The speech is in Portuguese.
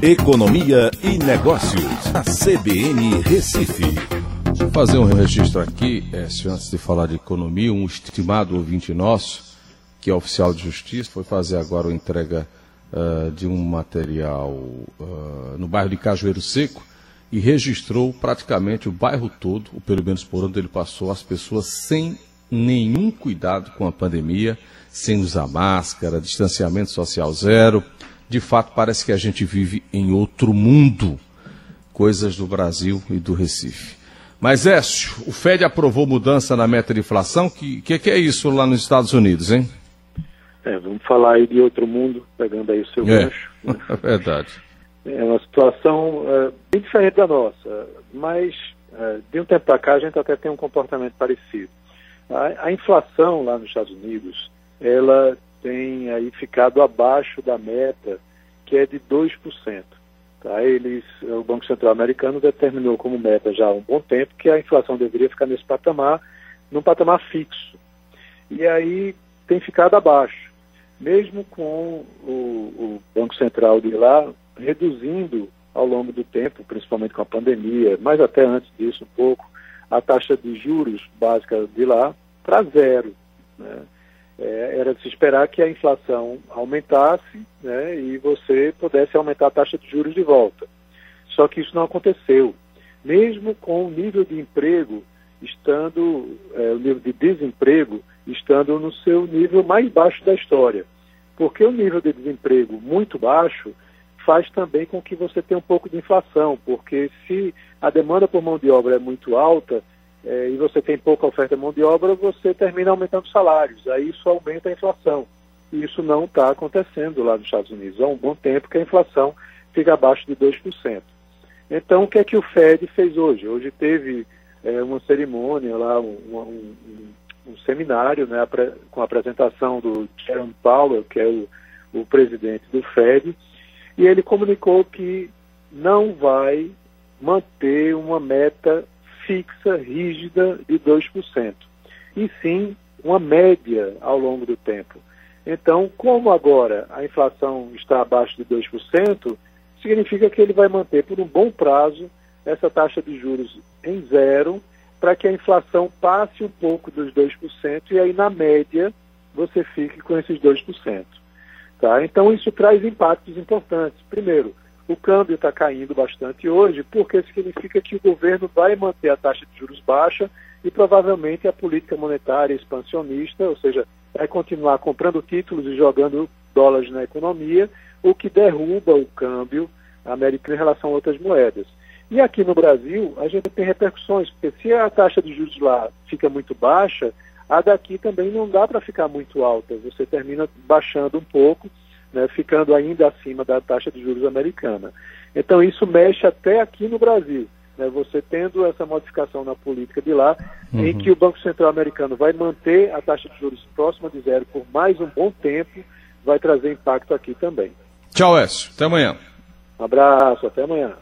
Economia e Negócios, a CBN Recife. Deixa eu fazer um registro aqui, Écio, antes de falar de economia. Um estimado ouvinte nosso, que é oficial de justiça, foi fazer agora a entrega uh, de um material uh, no bairro de Cajueiro Seco e registrou praticamente o bairro todo, ou pelo menos por onde ele passou, as pessoas sem nenhum cuidado com a pandemia, sem usar máscara, distanciamento social zero de fato parece que a gente vive em outro mundo. Coisas do Brasil e do Recife. Mas, Écio, o Fed aprovou mudança na meta de inflação. O que, que, que, é isso lá nos Estados Unidos, hein? É, vamos falar aí de outro mundo, pegando aí o seu é. gancho. Né? É verdade. É uma situação é, bem diferente da nossa, mas é, de um tempo para cá a gente até tem um comportamento parecido. A, a inflação lá nos Estados Unidos, ela tem aí ficado abaixo da meta, que é de 2%. Tá? Eles, o Banco Central Americano determinou como meta já há um bom tempo que a inflação deveria ficar nesse patamar, num patamar fixo. E aí tem ficado abaixo, mesmo com o, o Banco Central de lá reduzindo ao longo do tempo, principalmente com a pandemia, mas até antes disso um pouco, a taxa de juros básica de lá para zero. Né? É, era de se esperar que a inflação aumentasse né, e você pudesse aumentar a taxa de juros de volta. Só que isso não aconteceu. Mesmo com o nível de emprego estando, é, o nível de desemprego estando no seu nível mais baixo da história. Porque o nível de desemprego muito baixo faz também com que você tenha um pouco de inflação, porque se a demanda por mão de obra é muito alta, é, e você tem pouca oferta de mão de obra, você termina aumentando os salários. Aí isso aumenta a inflação. E isso não está acontecendo lá nos Estados Unidos. Há um bom tempo que a inflação fica abaixo de 2%. Então, o que é que o Fed fez hoje? Hoje teve é, uma cerimônia lá, um, um, um seminário né, com a apresentação do Jerome Powell, que é o, o presidente do Fed, e ele comunicou que não vai manter uma meta fixa, rígida de 2%, e sim uma média ao longo do tempo. Então, como agora a inflação está abaixo de 2%, significa que ele vai manter por um bom prazo essa taxa de juros em zero, para que a inflação passe um pouco dos 2% e aí, na média, você fique com esses 2%. Tá? Então, isso traz impactos importantes. Primeiro, o câmbio está caindo bastante hoje, porque significa que o governo vai manter a taxa de juros baixa e provavelmente a política monetária expansionista, ou seja, vai continuar comprando títulos e jogando dólares na economia, o que derruba o câmbio americano em relação a outras moedas. E aqui no Brasil, a gente tem repercussões, porque se a taxa de juros lá fica muito baixa, a daqui também não dá para ficar muito alta. Você termina baixando um pouco né, ficando ainda acima da taxa de juros americana. Então isso mexe até aqui no Brasil. Né, você tendo essa modificação na política de lá, uhum. em que o Banco Central americano vai manter a taxa de juros próxima de zero por mais um bom tempo, vai trazer impacto aqui também. Tchau, Écio. Até amanhã. Um abraço, até amanhã.